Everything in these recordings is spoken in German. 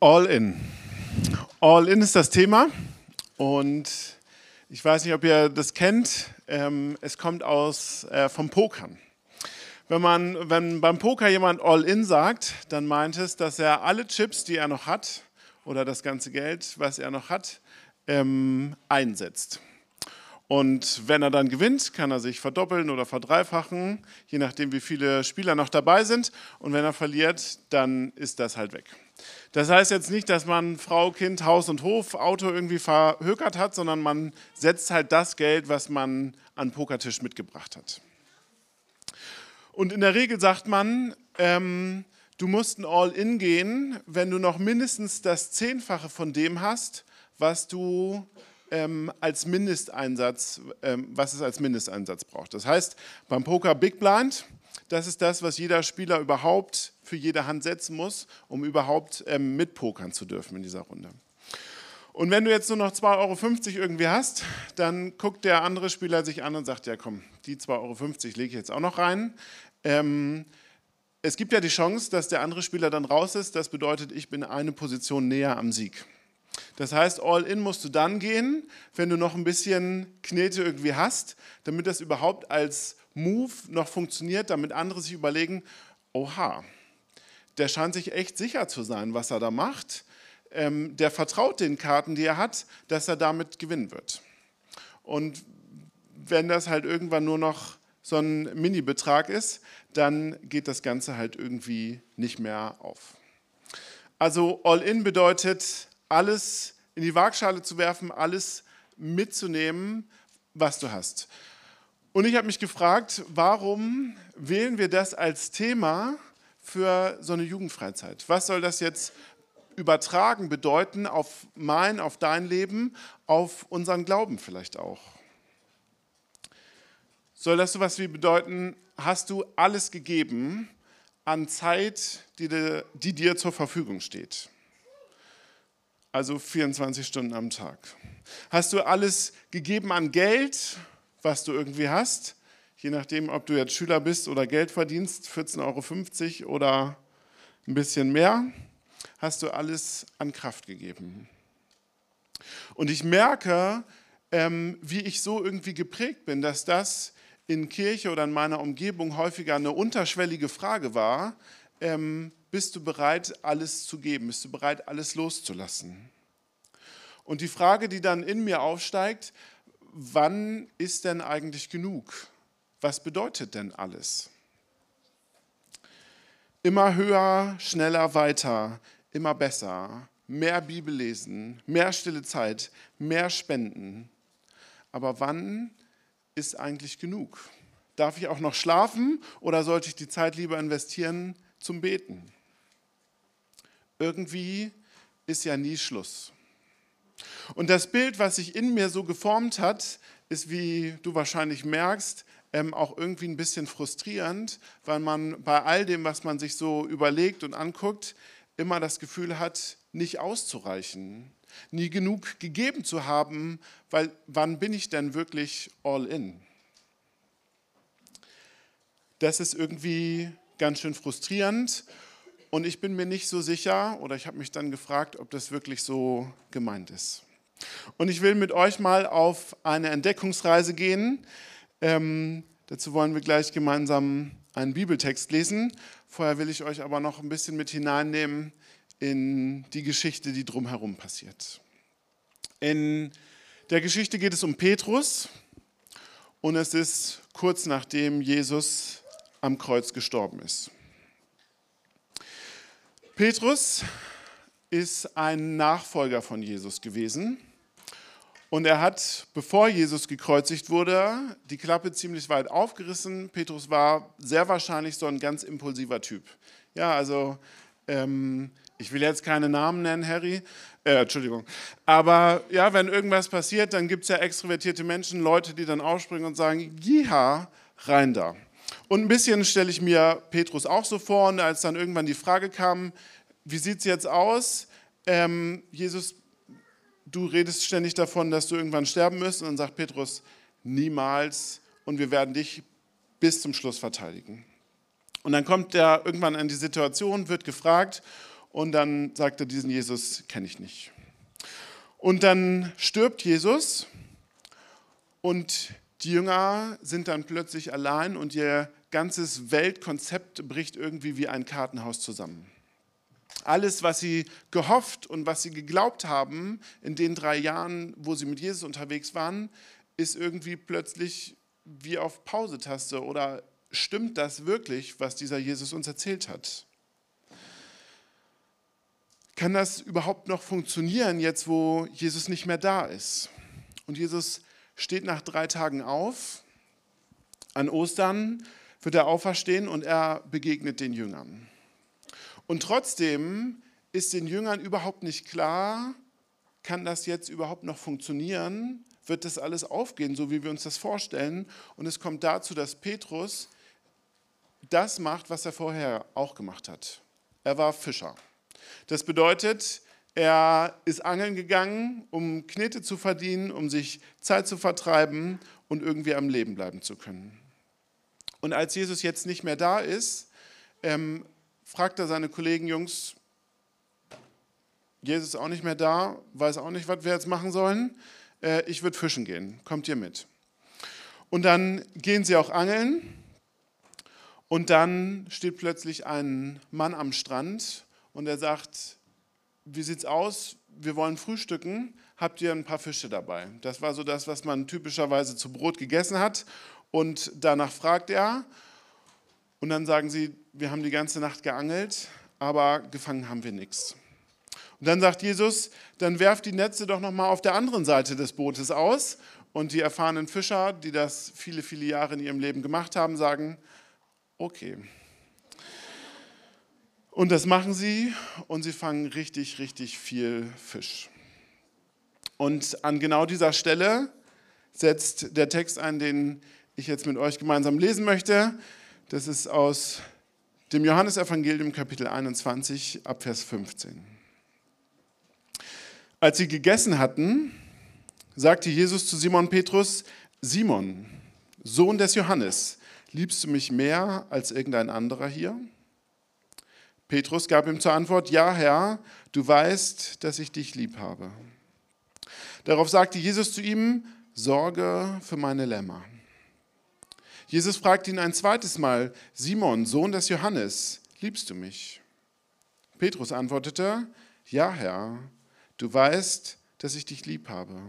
All in. All in ist das Thema und ich weiß nicht, ob ihr das kennt. Ähm, es kommt aus äh, vom Pokern. Wenn, man, wenn beim Poker jemand All in sagt, dann meint es, dass er alle Chips, die er noch hat, oder das ganze Geld, was er noch hat, ähm, einsetzt. Und wenn er dann gewinnt, kann er sich verdoppeln oder verdreifachen, je nachdem, wie viele Spieler noch dabei sind. Und wenn er verliert, dann ist das halt weg. Das heißt jetzt nicht, dass man Frau, Kind, Haus und Hof, Auto irgendwie verhökert hat, sondern man setzt halt das Geld, was man an Pokertisch mitgebracht hat. Und in der Regel sagt man, ähm, du musst ein All-In gehen, wenn du noch mindestens das Zehnfache von dem hast, was du ähm, als Mindesteinsatz, ähm, was es als Mindesteinsatz braucht. Das heißt, beim Poker Big Blind, das ist das, was jeder Spieler überhaupt für jede Hand setzen muss, um überhaupt ähm, mitpokern zu dürfen in dieser Runde. Und wenn du jetzt nur noch 2,50 Euro irgendwie hast, dann guckt der andere Spieler sich an und sagt, ja komm, die 2,50 Euro lege ich jetzt auch noch rein. Ähm, es gibt ja die Chance, dass der andere Spieler dann raus ist. Das bedeutet, ich bin eine Position näher am Sieg. Das heißt, All-In musst du dann gehen, wenn du noch ein bisschen Knete irgendwie hast, damit das überhaupt als Move noch funktioniert, damit andere sich überlegen, oha, der scheint sich echt sicher zu sein, was er da macht. Ähm, der vertraut den Karten, die er hat, dass er damit gewinnen wird. Und wenn das halt irgendwann nur noch so ein Mini-Betrag ist, dann geht das Ganze halt irgendwie nicht mehr auf. Also All-In bedeutet, alles in die Waagschale zu werfen, alles mitzunehmen, was du hast. Und ich habe mich gefragt, warum wählen wir das als Thema für so eine Jugendfreizeit? Was soll das jetzt übertragen bedeuten auf mein, auf dein Leben, auf unseren Glauben vielleicht auch? Soll das so etwas wie bedeuten, hast du alles gegeben an Zeit, die, die dir zur Verfügung steht? also 24 Stunden am Tag. Hast du alles gegeben an Geld, was du irgendwie hast, je nachdem, ob du jetzt Schüler bist oder Geld verdienst, 14,50 Euro oder ein bisschen mehr, hast du alles an Kraft gegeben. Und ich merke, ähm, wie ich so irgendwie geprägt bin, dass das in Kirche oder in meiner Umgebung häufiger eine unterschwellige Frage war, ähm, bist du bereit, alles zu geben? Bist du bereit, alles loszulassen? Und die Frage, die dann in mir aufsteigt, wann ist denn eigentlich genug? Was bedeutet denn alles? Immer höher, schneller, weiter, immer besser, mehr Bibel lesen, mehr stille Zeit, mehr Spenden. Aber wann ist eigentlich genug? Darf ich auch noch schlafen oder sollte ich die Zeit lieber investieren zum Beten? irgendwie ist ja nie Schluss. Und das Bild, was sich in mir so geformt hat, ist, wie du wahrscheinlich merkst, ähm, auch irgendwie ein bisschen frustrierend, weil man bei all dem, was man sich so überlegt und anguckt, immer das Gefühl hat, nicht auszureichen, nie genug gegeben zu haben, weil wann bin ich denn wirklich all in? Das ist irgendwie ganz schön frustrierend und ich bin mir nicht so sicher oder ich habe mich dann gefragt, ob das wirklich so gemeint ist. Und ich will mit euch mal auf eine Entdeckungsreise gehen. Ähm, dazu wollen wir gleich gemeinsam einen Bibeltext lesen. Vorher will ich euch aber noch ein bisschen mit hineinnehmen in die Geschichte, die drumherum passiert. In der Geschichte geht es um Petrus und es ist kurz nachdem Jesus am Kreuz gestorben ist. Petrus ist ein Nachfolger von Jesus gewesen. Und er hat, bevor Jesus gekreuzigt wurde, die Klappe ziemlich weit aufgerissen. Petrus war sehr wahrscheinlich so ein ganz impulsiver Typ. Ja, also ähm, ich will jetzt keine Namen nennen, Harry. Äh, Entschuldigung. Aber ja, wenn irgendwas passiert, dann gibt es ja extrovertierte Menschen, Leute, die dann aufspringen und sagen, jiha, rein da. Und ein bisschen stelle ich mir Petrus auch so vor, und als dann irgendwann die Frage kam, wie sieht es jetzt aus? Ähm, Jesus, du redest ständig davon, dass du irgendwann sterben wirst. Und dann sagt Petrus, niemals. Und wir werden dich bis zum Schluss verteidigen. Und dann kommt er irgendwann in die Situation, wird gefragt Und dann sagt er, diesen Jesus kenne ich nicht. Und dann stirbt Jesus und die Jünger sind dann plötzlich allein und ihr ganzes Weltkonzept bricht irgendwie wie ein Kartenhaus zusammen. Alles, was sie gehofft und was sie geglaubt haben in den drei Jahren, wo sie mit Jesus unterwegs waren, ist irgendwie plötzlich wie auf Pausetaste oder stimmt das wirklich, was dieser Jesus uns erzählt hat? Kann das überhaupt noch funktionieren, jetzt wo Jesus nicht mehr da ist? Und Jesus steht nach drei Tagen auf. An Ostern wird er auferstehen und er begegnet den Jüngern. Und trotzdem ist den Jüngern überhaupt nicht klar, kann das jetzt überhaupt noch funktionieren? Wird das alles aufgehen, so wie wir uns das vorstellen? Und es kommt dazu, dass Petrus das macht, was er vorher auch gemacht hat. Er war Fischer. Das bedeutet, er ist angeln gegangen, um Knete zu verdienen, um sich Zeit zu vertreiben und irgendwie am Leben bleiben zu können. Und als Jesus jetzt nicht mehr da ist, ähm, fragt er seine Kollegen, Jungs, Jesus ist auch nicht mehr da, weiß auch nicht, was wir jetzt machen sollen. Äh, ich würde fischen gehen, kommt ihr mit. Und dann gehen sie auch angeln und dann steht plötzlich ein Mann am Strand und er sagt, wie sieht's aus? Wir wollen frühstücken. Habt ihr ein paar Fische dabei? Das war so das, was man typischerweise zu Brot gegessen hat. Und danach fragt er. Und dann sagen sie, wir haben die ganze Nacht geangelt, aber gefangen haben wir nichts. Und dann sagt Jesus, dann werft die Netze doch noch mal auf der anderen Seite des Bootes aus. Und die erfahrenen Fischer, die das viele, viele Jahre in ihrem Leben gemacht haben, sagen, okay. Und das machen sie und sie fangen richtig, richtig viel Fisch. Und an genau dieser Stelle setzt der Text ein, den ich jetzt mit euch gemeinsam lesen möchte. Das ist aus dem Johannesevangelium Kapitel 21 ab Vers 15. Als sie gegessen hatten, sagte Jesus zu Simon Petrus, Simon, Sohn des Johannes, liebst du mich mehr als irgendein anderer hier? Petrus gab ihm zur Antwort, ja Herr, du weißt, dass ich dich lieb habe. Darauf sagte Jesus zu ihm, Sorge für meine Lämmer. Jesus fragte ihn ein zweites Mal, Simon, Sohn des Johannes, liebst du mich? Petrus antwortete, ja Herr, du weißt, dass ich dich lieb habe.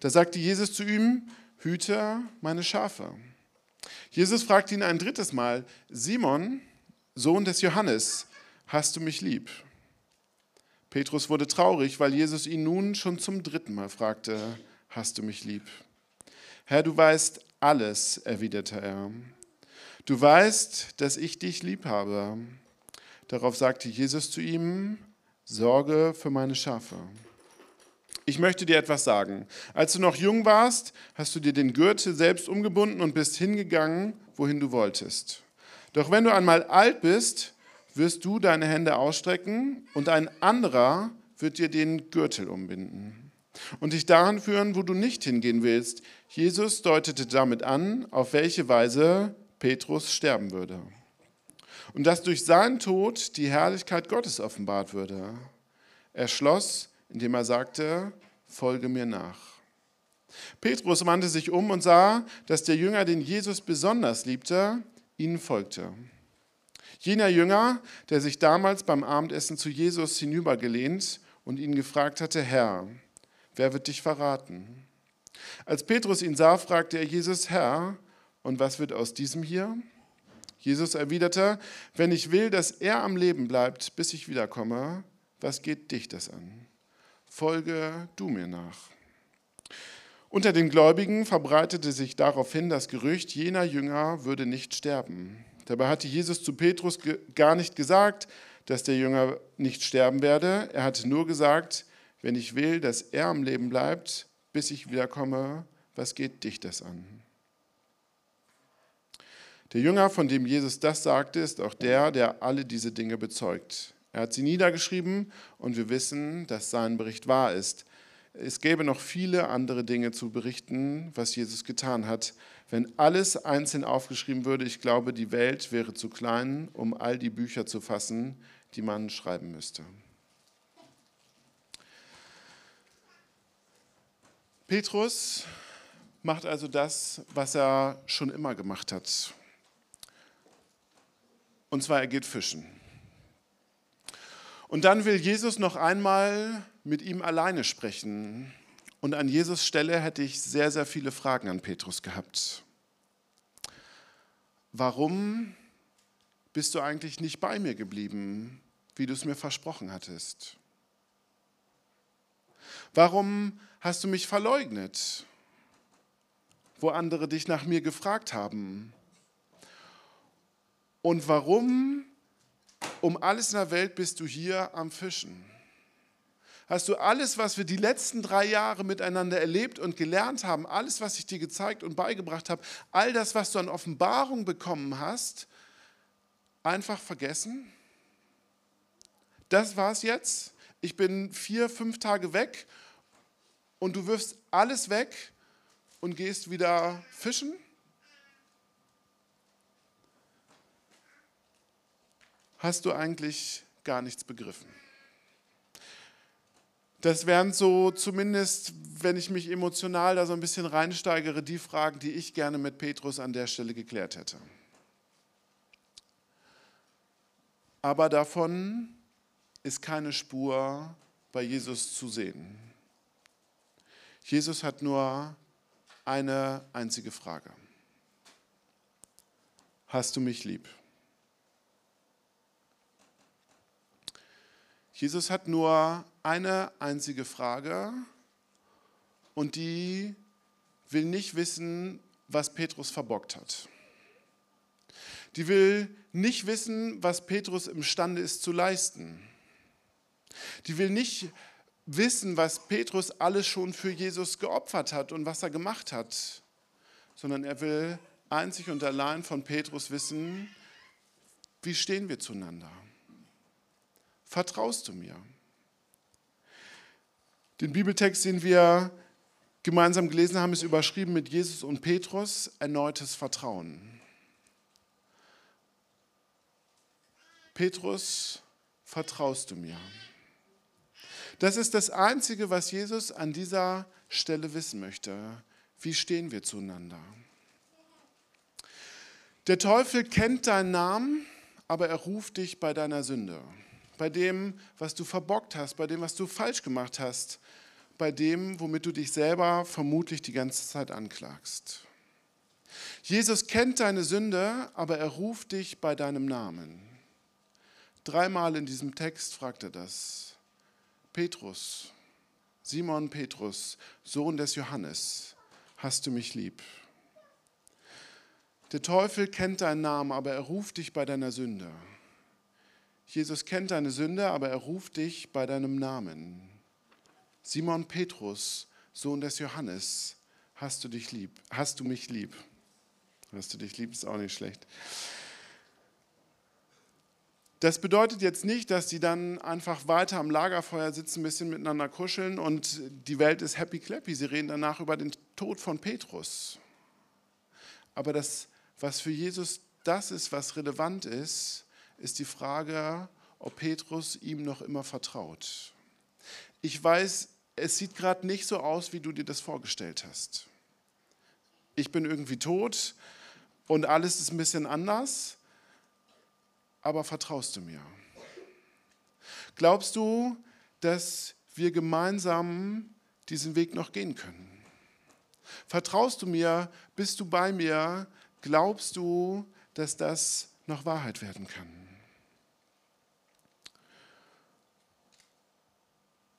Da sagte Jesus zu ihm, hüte meine Schafe. Jesus fragte ihn ein drittes Mal, Simon, Sohn des Johannes, hast du mich lieb? Petrus wurde traurig, weil Jesus ihn nun schon zum dritten Mal fragte, hast du mich lieb? Herr, du weißt alles, erwiderte er. Du weißt, dass ich dich lieb habe. Darauf sagte Jesus zu ihm, Sorge für meine Schafe. Ich möchte dir etwas sagen. Als du noch jung warst, hast du dir den Gürtel selbst umgebunden und bist hingegangen, wohin du wolltest. Doch wenn du einmal alt bist, wirst du deine Hände ausstrecken und ein anderer wird dir den Gürtel umbinden und dich daran führen, wo du nicht hingehen willst. Jesus deutete damit an, auf welche Weise Petrus sterben würde. Und dass durch seinen Tod die Herrlichkeit Gottes offenbart würde. Er schloss, indem er sagte, folge mir nach. Petrus wandte sich um und sah, dass der Jünger, den Jesus besonders liebte, ihnen folgte. Jener Jünger, der sich damals beim Abendessen zu Jesus hinübergelehnt und ihn gefragt hatte, Herr, wer wird dich verraten? Als Petrus ihn sah, fragte er Jesus, Herr, und was wird aus diesem hier? Jesus erwiderte, wenn ich will, dass er am Leben bleibt, bis ich wiederkomme, was geht dich das an? Folge du mir nach. Unter den Gläubigen verbreitete sich daraufhin das Gerücht, jener Jünger würde nicht sterben. Dabei hatte Jesus zu Petrus gar nicht gesagt, dass der Jünger nicht sterben werde. Er hatte nur gesagt, wenn ich will, dass er am Leben bleibt, bis ich wiederkomme, was geht dich das an? Der Jünger, von dem Jesus das sagte, ist auch der, der alle diese Dinge bezeugt. Er hat sie niedergeschrieben und wir wissen, dass sein Bericht wahr ist. Es gäbe noch viele andere Dinge zu berichten, was Jesus getan hat. Wenn alles einzeln aufgeschrieben würde, ich glaube, die Welt wäre zu klein, um all die Bücher zu fassen, die man schreiben müsste. Petrus macht also das, was er schon immer gemacht hat. Und zwar, er geht fischen. Und dann will Jesus noch einmal mit ihm alleine sprechen. Und an Jesus Stelle hätte ich sehr, sehr viele Fragen an Petrus gehabt. Warum bist du eigentlich nicht bei mir geblieben, wie du es mir versprochen hattest? Warum hast du mich verleugnet, wo andere dich nach mir gefragt haben? Und warum um alles in der Welt bist du hier am Fischen? Hast du alles, was wir die letzten drei Jahre miteinander erlebt und gelernt haben, alles, was ich dir gezeigt und beigebracht habe, all das, was du an Offenbarung bekommen hast, einfach vergessen? Das war's jetzt. Ich bin vier, fünf Tage weg und du wirfst alles weg und gehst wieder fischen? Hast du eigentlich gar nichts begriffen? Das wären so zumindest, wenn ich mich emotional da so ein bisschen reinsteigere, die Fragen, die ich gerne mit Petrus an der Stelle geklärt hätte. Aber davon ist keine Spur bei Jesus zu sehen. Jesus hat nur eine einzige Frage. Hast du mich lieb? Jesus hat nur eine einzige Frage und die will nicht wissen, was Petrus verbockt hat. Die will nicht wissen, was Petrus imstande ist zu leisten. Die will nicht wissen, was Petrus alles schon für Jesus geopfert hat und was er gemacht hat, sondern er will einzig und allein von Petrus wissen, wie stehen wir zueinander? Vertraust du mir? Den Bibeltext, den wir gemeinsam gelesen haben, ist überschrieben mit Jesus und Petrus, erneutes Vertrauen. Petrus, vertraust du mir? Das ist das Einzige, was Jesus an dieser Stelle wissen möchte. Wie stehen wir zueinander? Der Teufel kennt deinen Namen, aber er ruft dich bei deiner Sünde bei dem, was du verbockt hast, bei dem, was du falsch gemacht hast, bei dem, womit du dich selber vermutlich die ganze Zeit anklagst. Jesus kennt deine Sünde, aber er ruft dich bei deinem Namen. Dreimal in diesem Text fragt er das. Petrus, Simon Petrus, Sohn des Johannes, hast du mich lieb? Der Teufel kennt deinen Namen, aber er ruft dich bei deiner Sünde. Jesus kennt deine Sünde, aber er ruft dich bei deinem Namen. Simon Petrus, Sohn des Johannes, hast du dich lieb? Hast du mich lieb? Hast du dich lieb, ist auch nicht schlecht. Das bedeutet jetzt nicht, dass die dann einfach weiter am Lagerfeuer sitzen, ein bisschen miteinander kuscheln und die Welt ist happy clappy. Sie reden danach über den Tod von Petrus. Aber das, was für Jesus das ist, was relevant ist, ist die Frage, ob Petrus ihm noch immer vertraut. Ich weiß, es sieht gerade nicht so aus, wie du dir das vorgestellt hast. Ich bin irgendwie tot und alles ist ein bisschen anders, aber vertraust du mir? Glaubst du, dass wir gemeinsam diesen Weg noch gehen können? Vertraust du mir? Bist du bei mir? Glaubst du, dass das noch Wahrheit werden kann?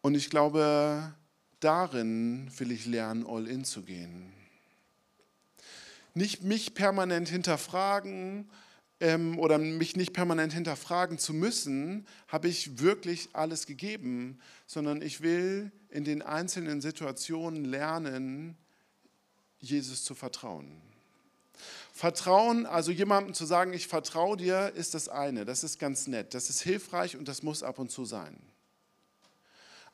Und ich glaube, darin will ich lernen, all in zu gehen. Nicht mich permanent hinterfragen ähm, oder mich nicht permanent hinterfragen zu müssen, habe ich wirklich alles gegeben, sondern ich will in den einzelnen Situationen lernen, Jesus zu vertrauen. Vertrauen, also jemandem zu sagen, ich vertraue dir, ist das eine. Das ist ganz nett, das ist hilfreich und das muss ab und zu sein.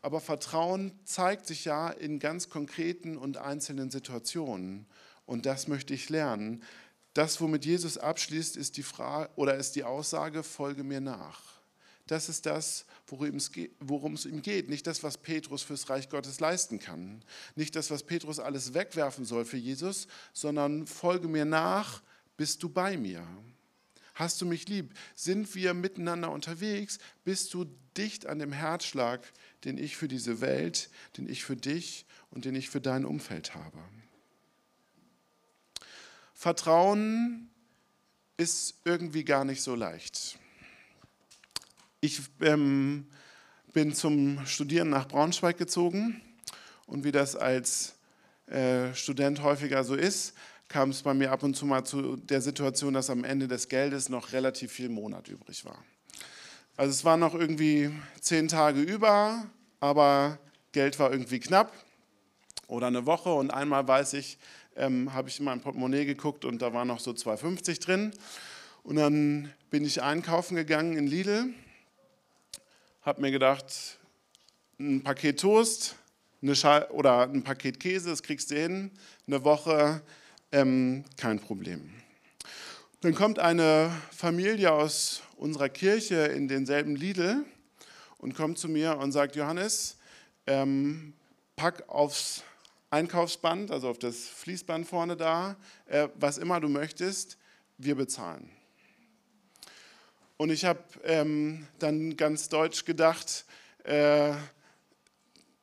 Aber Vertrauen zeigt sich ja in ganz konkreten und einzelnen Situationen. Und das möchte ich lernen. Das, womit Jesus abschließt, ist die Frage oder ist die Aussage: Folge mir nach. das ist das, worum es ihm geht. Nicht das, was Petrus fürs Reich Gottes leisten kann. Nicht das, was Petrus alles wegwerfen soll für Jesus, sondern folge mir nach, bist du bei mir. Hast du mich lieb? Sind wir miteinander unterwegs? Bist du dicht an dem Herzschlag, den ich für diese Welt, den ich für dich und den ich für dein Umfeld habe? Vertrauen ist irgendwie gar nicht so leicht. Ich ähm, bin zum Studieren nach Braunschweig gezogen und wie das als äh, Student häufiger so ist, kam es bei mir ab und zu mal zu der Situation, dass am Ende des Geldes noch relativ viel Monat übrig war. Also es waren noch irgendwie zehn Tage über, aber Geld war irgendwie knapp oder eine Woche und einmal weiß ich, ähm, habe ich in mein Portemonnaie geguckt und da war noch so 2,50 drin. Und dann bin ich einkaufen gegangen in Lidl habe mir gedacht, ein Paket Toast eine oder ein Paket Käse, das kriegst du hin, eine Woche, ähm, kein Problem. Dann kommt eine Familie aus unserer Kirche in denselben Lidl und kommt zu mir und sagt, Johannes, ähm, pack aufs Einkaufsband, also auf das Fließband vorne da, äh, was immer du möchtest, wir bezahlen. Und ich habe ähm, dann ganz deutsch gedacht, äh,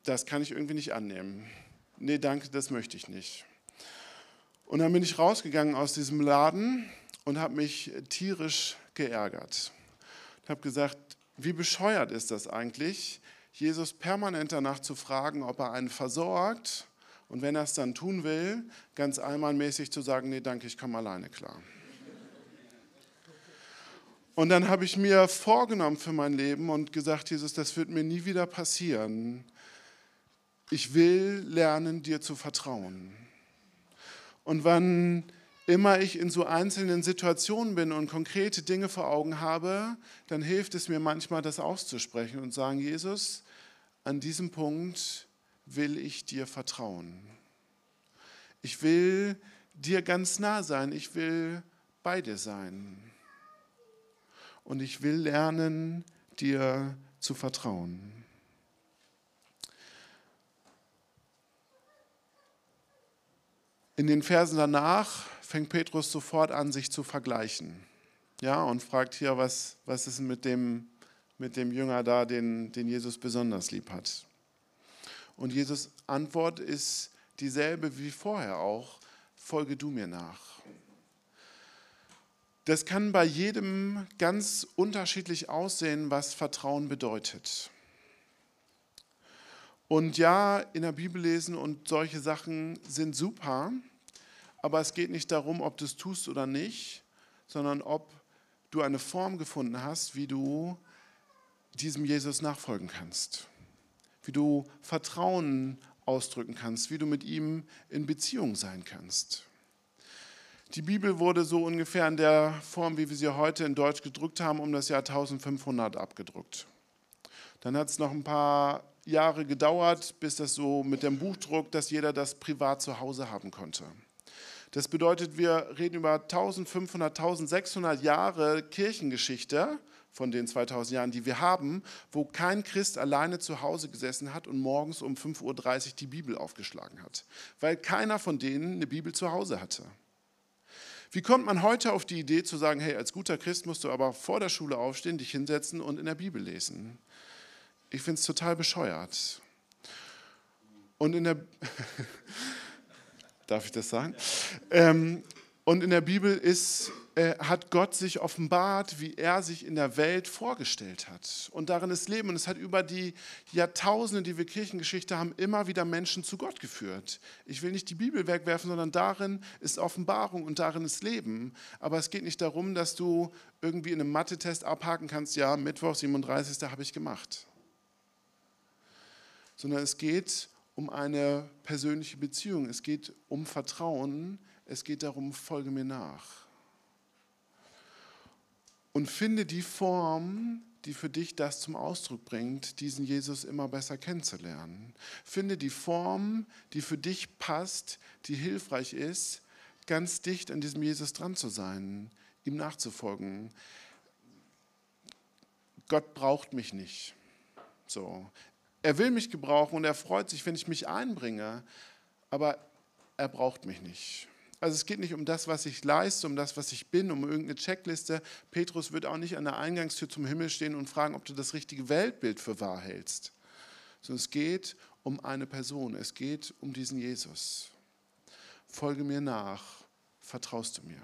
das kann ich irgendwie nicht annehmen. Nee, danke, das möchte ich nicht. Und dann bin ich rausgegangen aus diesem Laden und habe mich tierisch geärgert. Ich habe gesagt, wie bescheuert ist das eigentlich, Jesus permanent danach zu fragen, ob er einen versorgt und wenn er es dann tun will, ganz einmalmäßig zu sagen, nee, danke, ich komme alleine klar. Und dann habe ich mir vorgenommen für mein Leben und gesagt, Jesus, das wird mir nie wieder passieren. Ich will lernen, dir zu vertrauen. Und wann immer ich in so einzelnen Situationen bin und konkrete Dinge vor Augen habe, dann hilft es mir manchmal, das auszusprechen und sagen, Jesus, an diesem Punkt will ich dir vertrauen. Ich will dir ganz nah sein. Ich will bei dir sein und ich will lernen, dir zu vertrauen. In den Versen danach fängt Petrus sofort an, sich zu vergleichen. Ja, und fragt hier, was, was ist mit dem, mit dem Jünger da, den, den Jesus besonders lieb hat. Und Jesus Antwort ist dieselbe wie vorher auch, folge du mir nach. Das kann bei jedem ganz unterschiedlich aussehen, was Vertrauen bedeutet. Und ja, in der Bibel lesen und solche Sachen sind super, aber es geht nicht darum, ob du es tust oder nicht, sondern ob du eine Form gefunden hast, wie du diesem Jesus nachfolgen kannst, wie du Vertrauen ausdrücken kannst, wie du mit ihm in Beziehung sein kannst. Die Bibel wurde so ungefähr in der Form, wie wir sie heute in Deutsch gedruckt haben, um das Jahr 1500 abgedruckt. Dann hat es noch ein paar Jahre gedauert, bis das so mit dem Buchdruck, dass jeder das privat zu Hause haben konnte. Das bedeutet, wir reden über 1500, 1600 Jahre Kirchengeschichte von den 2000 Jahren, die wir haben, wo kein Christ alleine zu Hause gesessen hat und morgens um 5.30 Uhr die Bibel aufgeschlagen hat, weil keiner von denen eine Bibel zu Hause hatte. Wie kommt man heute auf die Idee zu sagen, hey, als guter Christ musst du aber vor der Schule aufstehen, dich hinsetzen und in der Bibel lesen? Ich finde es total bescheuert. Und in der, darf ich das sagen? Ähm, und in der Bibel ist äh, hat Gott sich offenbart, wie er sich in der Welt vorgestellt hat. Und darin ist Leben. Und es hat über die Jahrtausende, die wir Kirchengeschichte haben, immer wieder Menschen zu Gott geführt. Ich will nicht die Bibel wegwerfen, sondern darin ist Offenbarung und darin ist Leben. Aber es geht nicht darum, dass du irgendwie in einem Mathe-Test abhaken kannst, ja, Mittwoch, 37. habe ich gemacht. Sondern es geht um eine persönliche Beziehung. Es geht um Vertrauen. Es geht darum, folge mir nach und finde die Form, die für dich das zum Ausdruck bringt, diesen Jesus immer besser kennenzulernen. Finde die Form, die für dich passt, die hilfreich ist, ganz dicht an diesem Jesus dran zu sein, ihm nachzufolgen. Gott braucht mich nicht. So. Er will mich gebrauchen und er freut sich, wenn ich mich einbringe, aber er braucht mich nicht. Also es geht nicht um das, was ich leiste, um das, was ich bin, um irgendeine Checkliste. Petrus wird auch nicht an der Eingangstür zum Himmel stehen und fragen, ob du das richtige Weltbild für wahr hältst. Sondern es geht um eine Person, es geht um diesen Jesus. Folge mir nach, vertraust du mir.